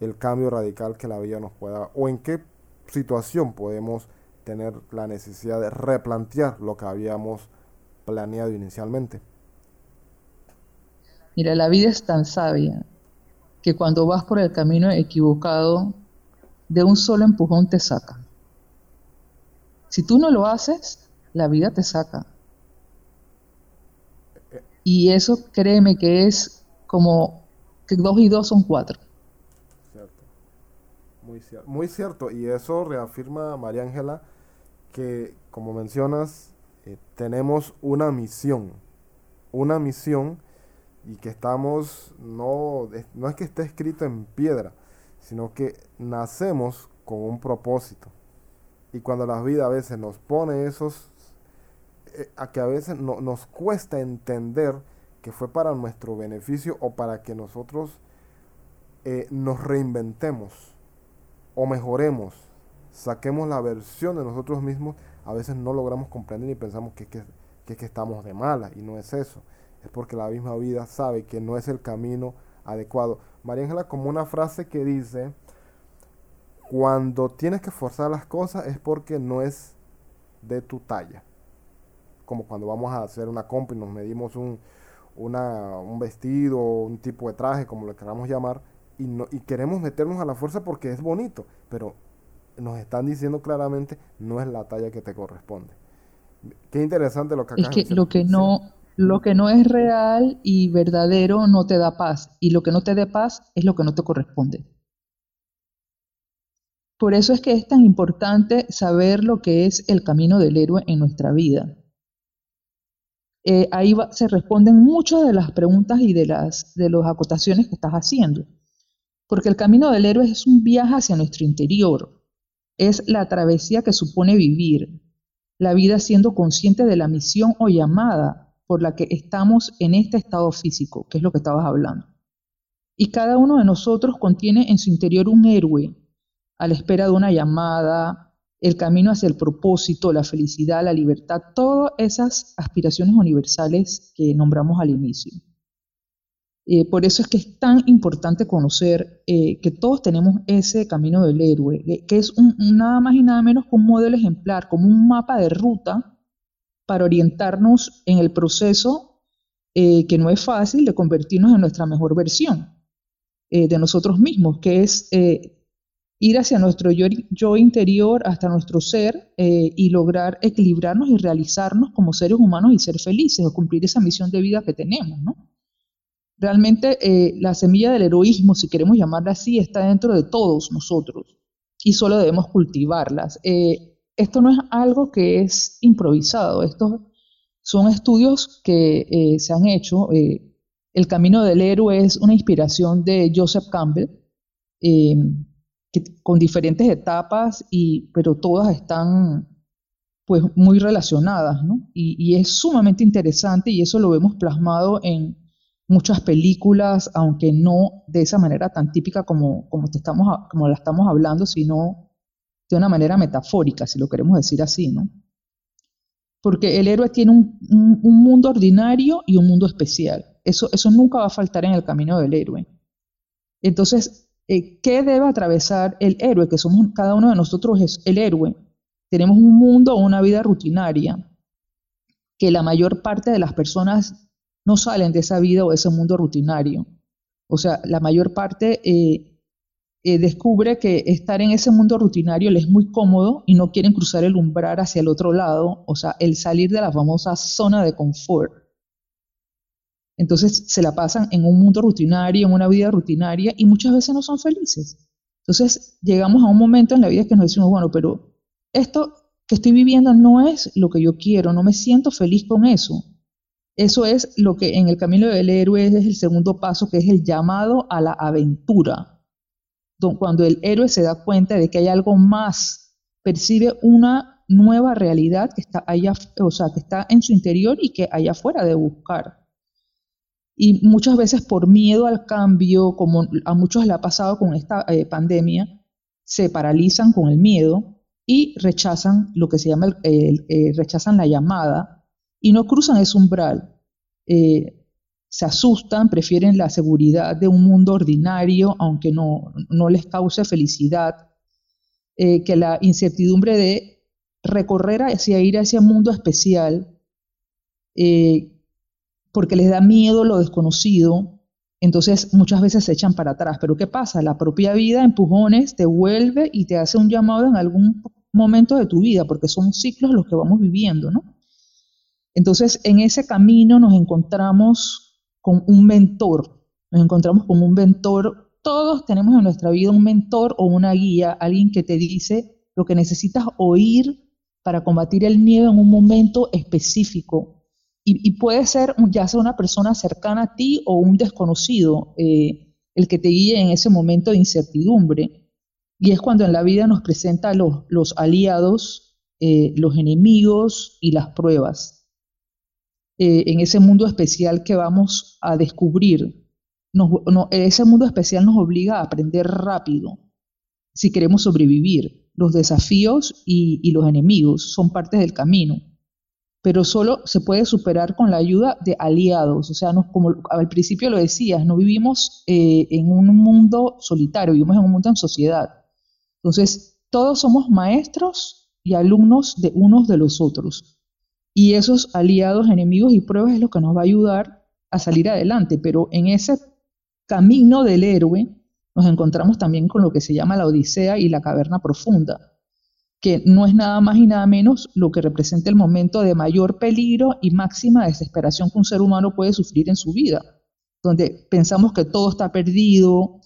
el cambio radical que la vida nos pueda o en qué situación podemos tener la necesidad de replantear lo que habíamos planeado inicialmente. Mira, la vida es tan sabia que cuando vas por el camino equivocado, de un solo empujón te saca. Si tú no lo haces, la vida te saca. Y eso créeme que es como que dos y dos son cuatro. Muy, muy cierto, y eso reafirma María Ángela que, como mencionas, eh, tenemos una misión, una misión y que estamos, no, no es que esté escrito en piedra, sino que nacemos con un propósito. Y cuando la vida a veces nos pone esos, eh, a que a veces no, nos cuesta entender que fue para nuestro beneficio o para que nosotros eh, nos reinventemos o mejoremos, saquemos la versión de nosotros mismos, a veces no logramos comprender y pensamos que, que, que, estamos de mala y no es eso. Es porque la misma vida sabe que no es el camino adecuado. María Ángela, como una frase que dice, cuando tienes que forzar las cosas es porque no es de tu talla. Como cuando vamos a hacer una compra y nos medimos un, una, un vestido, un tipo de traje, como lo queramos llamar, y, no, y queremos meternos a la fuerza porque es bonito, pero nos están diciendo claramente no es la talla que te corresponde. Qué interesante lo que acabas Es que lo que no lo que no es real y verdadero no te da paz y lo que no te dé paz es lo que no te corresponde. Por eso es que es tan importante saber lo que es el camino del héroe en nuestra vida. Eh, ahí se responden muchas de las preguntas y de las de las acotaciones que estás haciendo. Porque el camino del héroe es un viaje hacia nuestro interior, es la travesía que supone vivir, la vida siendo consciente de la misión o llamada por la que estamos en este estado físico, que es lo que estabas hablando. Y cada uno de nosotros contiene en su interior un héroe, a la espera de una llamada, el camino hacia el propósito, la felicidad, la libertad, todas esas aspiraciones universales que nombramos al inicio. Eh, por eso es que es tan importante conocer eh, que todos tenemos ese camino del héroe, eh, que es nada más y nada menos que un modelo ejemplar, como un mapa de ruta para orientarnos en el proceso que no es fácil de convertirnos en nuestra mejor versión de nosotros mismos, que es ir hacia nuestro yo, yo, interior, hasta nuestro ser y lograr equilibrarnos y realizarnos como seres humanos y ser felices o cumplir esa misión de vida que tenemos, ¿no? Realmente eh, la semilla del heroísmo, si queremos llamarla así, está dentro de todos nosotros y solo debemos cultivarlas. Eh, esto no es algo que es improvisado, esto son estudios que eh, se han hecho. Eh, el camino del héroe es una inspiración de Joseph Campbell, con diferentes etapas, y, pero todas están pues muy relacionadas. Y, y, es sumamente interesante y eso lo vemos plasmado en muchas películas, aunque no de esa manera tan típica como, como, te estamos, como la estamos hablando, sino de una manera metafórica, si lo queremos decir así, ¿no? Porque el héroe tiene un, un, mundo ordinario y un mundo especial. Eso, eso nunca va a faltar en el camino del héroe. Entonces, eh, ¿qué debe atravesar el héroe? Que somos cada uno de nosotros es el héroe. Tenemos un mundo una vida rutinaria que la mayor parte de las personas no salen de esa vida o ese mundo rutinario. O sea, la mayor parte eh, eh, descubre que estar en ese mundo rutinario les es muy cómodo y no quieren cruzar el umbral hacia el otro lado, o sea, el salir de la famosa zona de confort. Entonces se la pasan en un mundo rutinario, en una vida rutinaria y muchas veces no son felices. Entonces llegamos a un momento en la vida que nos decimos, bueno, pero esto que estoy viviendo no es lo que yo quiero, no me siento feliz con eso. Eso es lo que en el camino del héroe es el segundo paso, que es el llamado a la aventura cuando el héroe se da cuenta de que hay algo más, percibe una nueva realidad que está allá, o sea, que está en su interior y que allá afuera de buscar. Y muchas veces por miedo al cambio, como a muchos le ha pasado con esta eh, pandemia, se paralizan con el miedo y rechazan lo que se llama, el, eh, rechazan la llamada y no cruzan ese umbral. Eh, se asustan, prefieren la seguridad de un mundo ordinario, aunque no, no les cause felicidad, eh, que la incertidumbre de recorrer hacia ir a ese mundo especial, eh, porque les da miedo lo desconocido, entonces muchas veces se echan para atrás. Pero ¿qué pasa? La propia vida, empujones, te vuelve y te hace un llamado en algún momento de tu vida, porque son ciclos los que vamos viviendo, ¿no? Entonces, en ese camino nos encontramos con un mentor. Nos encontramos con un mentor. Todos tenemos en nuestra vida un mentor o una guía, alguien que te dice lo que necesitas oír para combatir el miedo en un momento específico. Y, puede ser ya sea una persona cercana a ti o un desconocido eh, el que te guíe en ese momento de incertidumbre. Y es cuando en la vida nos presenta los, aliados, eh, los enemigos y las pruebas. Eh, en ese mundo especial que vamos a descubrir. ese mundo especial nos obliga a aprender rápido si queremos sobrevivir. Los desafíos y, los enemigos son parte del camino, pero solo se puede superar con la ayuda de aliados. O sea, como al principio lo decías, no vivimos eh, en un mundo solitario, vivimos en un mundo en sociedad. Entonces, todos somos maestros y alumnos de unos de los otros. Y esos aliados, enemigos y pruebas es lo que nos va a ayudar a salir adelante. Pero en ese camino del héroe nos encontramos también con lo que se llama la Odisea y la caverna profunda, que no es nada más y nada menos lo que representa el momento de mayor peligro y máxima desesperación que un ser humano puede sufrir en su vida, donde pensamos que todo está perdido,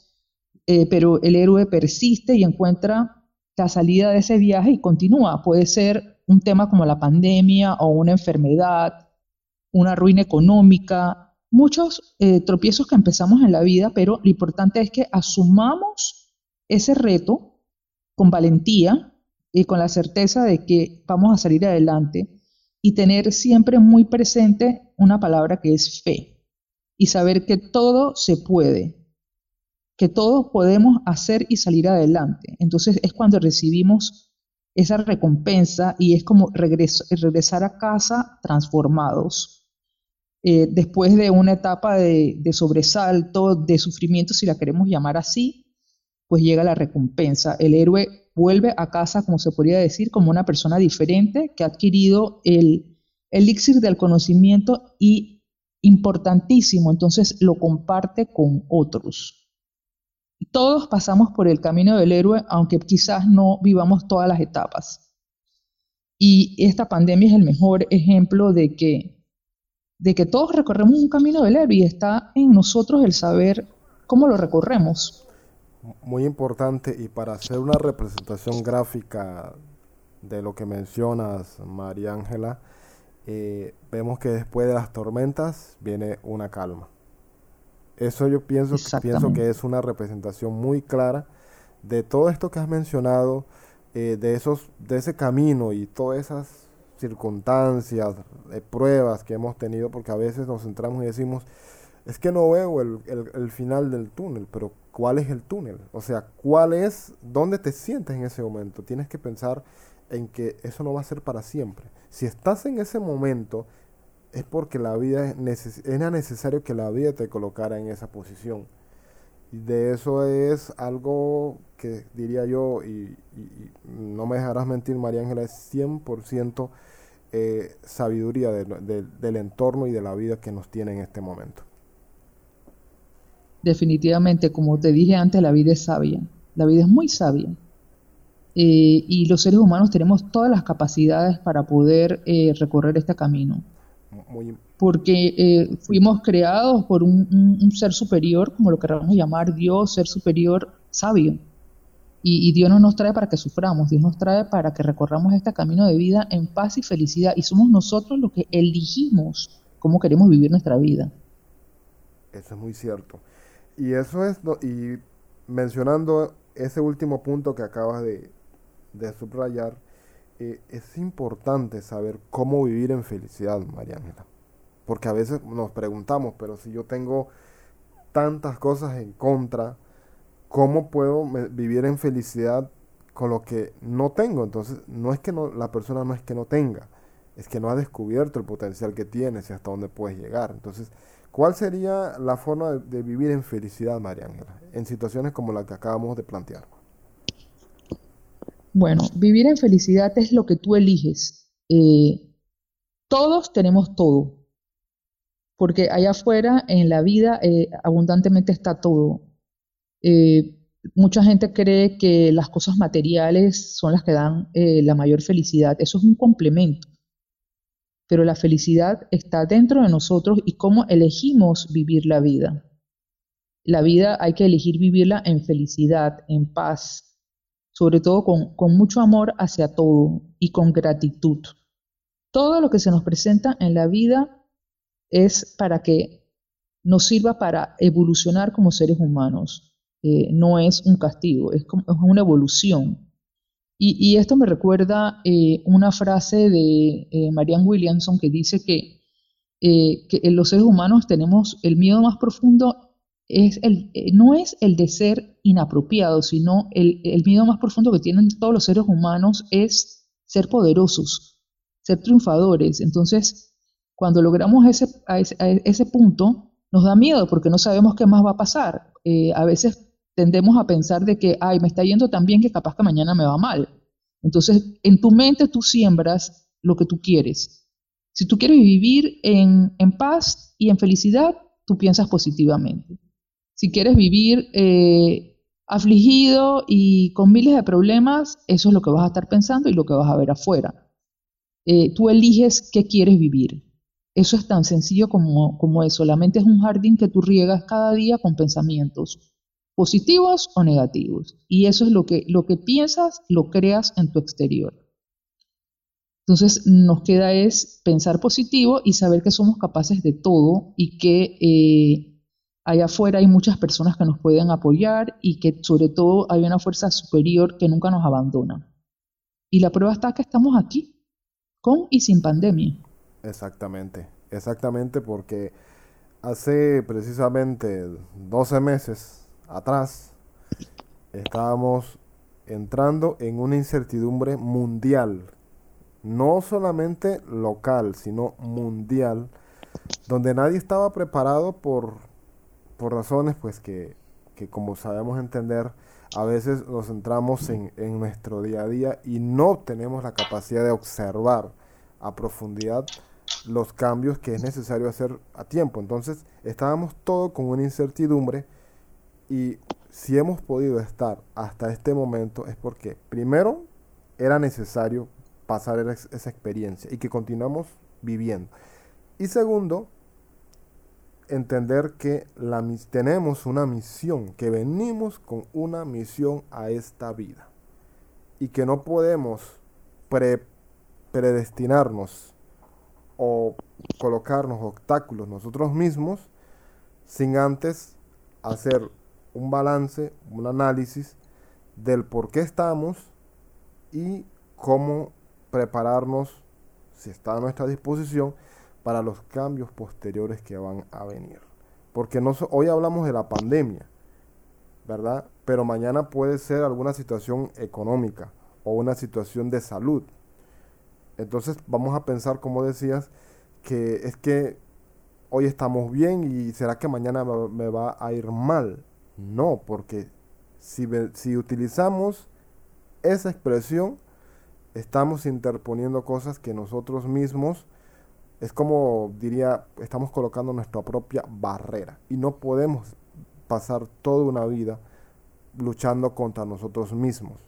eh, pero el héroe persiste y encuentra la salida de ese viaje y continúa. Puede ser un tema como la pandemia o una enfermedad, una ruina económica, muchos eh, tropiezos que empezamos en la vida, pero lo importante es que asumamos ese reto con valentía con la certeza de que vamos a salir adelante y tener siempre muy presente una palabra que es fe y saber que todo se puede, que todos podemos hacer y salir adelante. Entonces es cuando recibimos esa recompensa y es como regresar a casa transformados. Eh, después de una etapa de, sobresalto, de sufrimiento, si la queremos llamar así, pues llega la recompensa. El héroe vuelve a casa, como se podría decir, como una persona diferente que ha adquirido el elixir del conocimiento y importantísimo, entonces lo comparte con otros. Todos pasamos por el camino del héroe, aunque quizás no vivamos todas las etapas. Y esta pandemia es el mejor ejemplo de que, de que todos recorremos un camino del héroe y está en nosotros el saber cómo lo recorremos. Muy importante y para hacer una representación gráfica de lo que mencionas, María Ángela, eh, vemos que después de las tormentas viene una calma. Eso yo pienso, pienso que es una representación muy clara de todo esto que has mencionado, eh, de, esos, de ese camino y todas esas circunstancias, eh, pruebas que hemos tenido, porque a veces nos centramos y decimos, es que no veo el, el, final del túnel, pero ¿cuál es el túnel? O sea, ¿cuál es, dónde te sientes en ese momento? Tienes que pensar en que eso no va a ser para siempre. Si estás en ese momento, es porque la vida es era necesario que la vida te colocara en esa posición. Y de eso es algo que diría yo, y, no me dejarás mentir, María Ángela, es 100% eh, sabiduría del entorno y de la vida que nos tiene en este momento. Definitivamente, como te dije antes, la vida es sabia. La vida es muy sabia. Eh, y los seres humanos tenemos todas las capacidades para poder eh, recorrer este camino porque eh, fuimos creados por un, ser superior, como lo queramos llamar, Dios, ser superior sabio. Y, Dios no nos trae para que suframos, Dios nos trae para que recorramos este camino de vida en paz y felicidad. Y somos nosotros los que elegimos cómo queremos vivir nuestra vida. Eso es muy cierto. Y eso es, y mencionando ese último punto que acabas de, de subrayar, eh, es importante saber cómo vivir en felicidad, María Ángela. Porque a veces nos preguntamos, pero si yo tengo tantas cosas en contra, ¿cómo puedo vivir en felicidad con lo que no tengo? Entonces, no es que no, la persona no es que no tenga, es que no ha descubierto el potencial que tiene y hasta dónde puedes llegar. Entonces, ¿cuál sería la forma de, de vivir en felicidad, María Ángela, en situaciones como la que acabamos de plantear? Bueno, vivir en felicidad es lo que tú eliges. Eh, todos tenemos todo, porque allá afuera en la vida eh, abundantemente está todo. Eh, mucha gente cree que las cosas materiales son las que dan la mayor felicidad. Eso es un complemento. Pero la felicidad está dentro de nosotros y cómo elegimos vivir la vida. La vida hay que elegir vivirla en felicidad, en paz, sobre todo con, mucho amor hacia todo y con gratitud. Todo lo que se nos presenta en la vida es para que nos sirva para evolucionar como seres humanos. Eh, no es un castigo, es, como, una evolución. Y, esto me recuerda eh, una frase de eh, Marianne Williamson que dice que, que los seres humanos tenemos el miedo más profundo es el, eh, no es el de ser inapropiado, sino el, miedo más profundo que tienen todos los seres humanos es ser poderosos, ser triunfadores. Entonces, cuando logramos ese, ese, punto, nos da miedo porque no sabemos qué más va a pasar. Eh, a veces tendemos a pensar de que, ay, me está yendo tan bien que capaz que mañana me va mal. Entonces, en tu mente tú siembras lo que tú quieres. Si tú quieres vivir en, paz y en felicidad, tú piensas positivamente. Si quieres vivir eh, afligido y con miles de problemas, eso es lo que vas a estar pensando y lo que vas a ver afuera. Eh, tú eliges qué quieres vivir. Eso es tan sencillo como, como eso. Solamente es un jardín que tú riegas cada día con pensamientos positivos o negativos. Y eso es lo que, lo que piensas, lo creas en tu exterior. Entonces nos queda es pensar positivo y saber que somos capaces de todo y que eh, Allá afuera hay muchas personas que nos pueden apoyar y que sobre todo hay una fuerza superior que nunca nos abandona. Y la prueba está que estamos aquí, con y sin pandemia. Exactamente, exactamente porque hace precisamente 12 meses atrás estábamos entrando en una incertidumbre mundial, no solamente local, sino mundial, donde nadie estaba preparado por por razones pues que, como sabemos entender, a veces nos centramos en, nuestro día a día y no tenemos la capacidad de observar a profundidad los cambios que es necesario hacer a tiempo. Entonces estábamos todo con una incertidumbre y si hemos podido estar hasta este momento es porque primero era necesario pasar esa experiencia y que continuamos viviendo. Y segundo, entender que la, tenemos una misión, que venimos con una misión a esta vida y que no podemos predestinarnos o colocarnos obstáculos nosotros mismos sin antes hacer un balance, un análisis del por qué estamos y cómo prepararnos, si está a nuestra disposición, para los cambios posteriores que van a venir. Porque no, hoy hablamos de la pandemia, ¿verdad? Pero mañana puede ser alguna situación económica o una situación de salud. Entonces vamos a pensar, como decías, que es que hoy estamos bien y será que mañana me va a ir mal. No, porque si, si utilizamos esa expresión, estamos interponiendo cosas que nosotros mismos, es como diría, estamos colocando nuestra propia barrera y no podemos pasar toda una vida luchando contra nosotros mismos.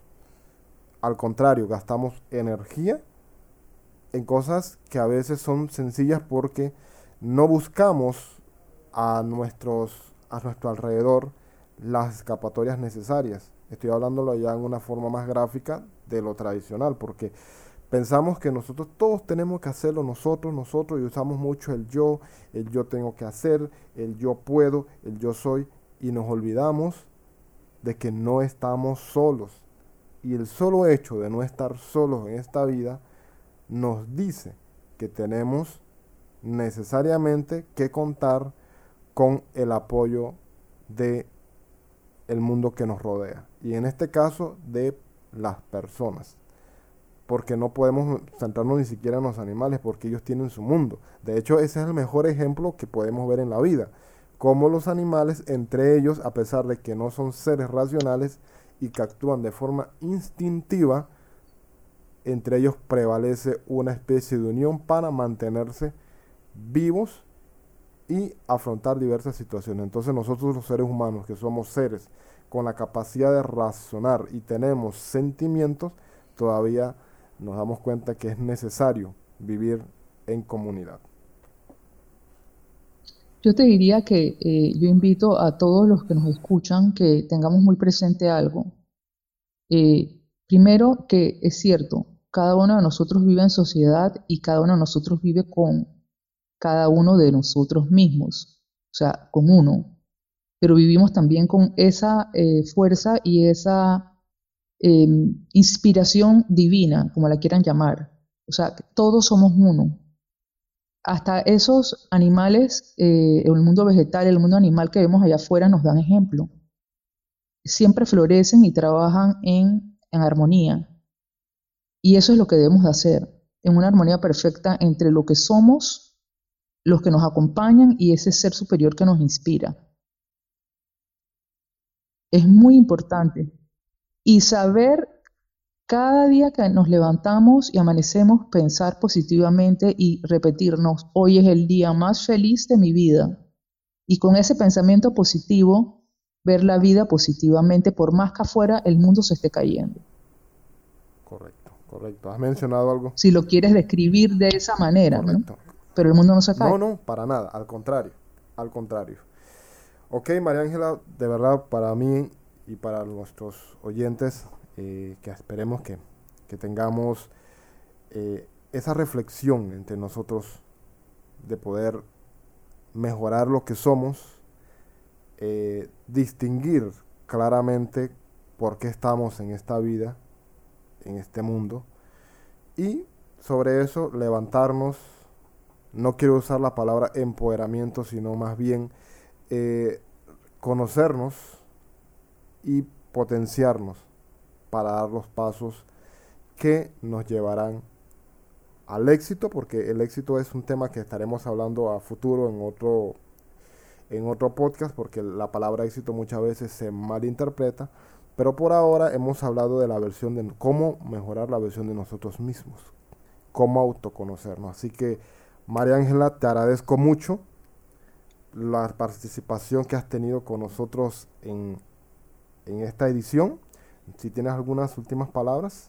Al contrario, gastamos energía en cosas que a veces son sencillas porque no buscamos a, nuestros, a nuestro alrededor las escapatorias necesarias. Estoy hablándolo ya en una forma más gráfica de lo tradicional, porque pensamos que nosotros todos tenemos que hacerlo nosotros, nosotros, y usamos mucho el yo, el yo tengo que hacer, el yo puedo, el yo soy, y nos olvidamos de que no estamos solos. Y el solo hecho de no estar solos en esta vida nos dice que tenemos necesariamente que contar con el apoyo de el mundo que nos rodea y en este caso de las personas porque no podemos centrarnos ni siquiera en los animales porque ellos tienen su mundo. De hecho ese es el mejor ejemplo que podemos ver en la vida como los animales entre ellos a pesar de que no son seres racionales y que actúan de forma instintiva entre ellos prevalece una especie de unión para mantenerse vivos y afrontar diversas situaciones. Entonces nosotros los seres humanos, que somos seres con la capacidad de razonar y tenemos sentimientos, todavía nos damos cuenta que es necesario vivir en comunidad. Yo te diría que eh, yo invito a todos los que nos escuchan que tengamos muy presente algo. Eh, primero, que es cierto, cada uno de nosotros vive en sociedad y cada uno de nosotros vive con cada uno de nosotros mismos, o sea, con uno. Pero vivimos también con esa eh, fuerza y esa em, inspiración divina, como la quieran llamar. O sea, todos somos uno. Hasta esos animales, eh, el mundo vegetal, el mundo animal que vemos allá afuera nos dan ejemplo. Siempre florecen y trabajan en, en armonía. Y eso es lo que debemos de hacer, en una armonía perfecta entre lo que somos los que nos acompañan y ese ser superior que nos inspira. Es muy importante. Y saber cada día que nos levantamos y amanecemos, pensar positivamente y repetirnos, hoy es el día más feliz de mi vida. Y con ese pensamiento positivo, ver la vida positivamente, por más que afuera el mundo se esté cayendo. Correcto, correcto. ¿Has mencionado algo? Si lo quieres describir de esa manera, ¿no? Pero el mundo no se cae. No, no, para nada, al contrario, al contrario. Ok, María Ángela, de verdad para mí y para nuestros oyentes, eh, que esperemos que, tengamos eh, esa reflexión entre nosotros de poder mejorar lo que somos, eh, distinguir claramente por qué estamos en esta vida, en este mundo, y sobre eso levantarnos no quiero usar la palabra empoderamiento, sino más bien eh, conocernos y potenciarnos para dar los pasos que nos llevarán al éxito, porque el éxito es un tema que estaremos hablando a futuro en otro, en otro podcast, porque la palabra éxito muchas veces se malinterpreta, pero por ahora hemos hablado de la versión de cómo mejorar la versión de nosotros mismos, cómo autoconocernos. Así que María Ángela, te agradezco mucho la participación que has tenido con nosotros en, esta edición. Si tienes algunas últimas palabras.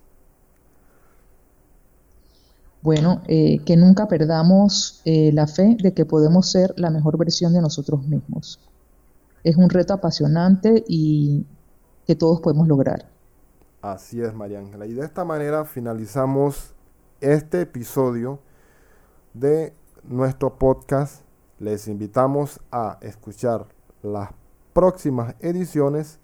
Bueno, eh, que nunca perdamos eh, la fe de que podemos ser la mejor versión de nosotros mismos. Es un reto apasionante y que todos podemos lograr. Así es, María Ángela. Y de esta manera finalizamos este episodio de nuestro podcast. Les invitamos a escuchar las próximas ediciones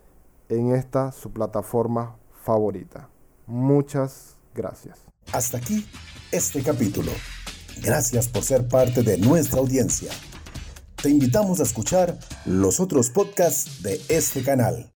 en esta su plataforma favorita. Muchas gracias. Hasta aquí este capítulo. Gracias por ser parte de nuestra audiencia. Te invitamos a escuchar los otros podcasts de este canal.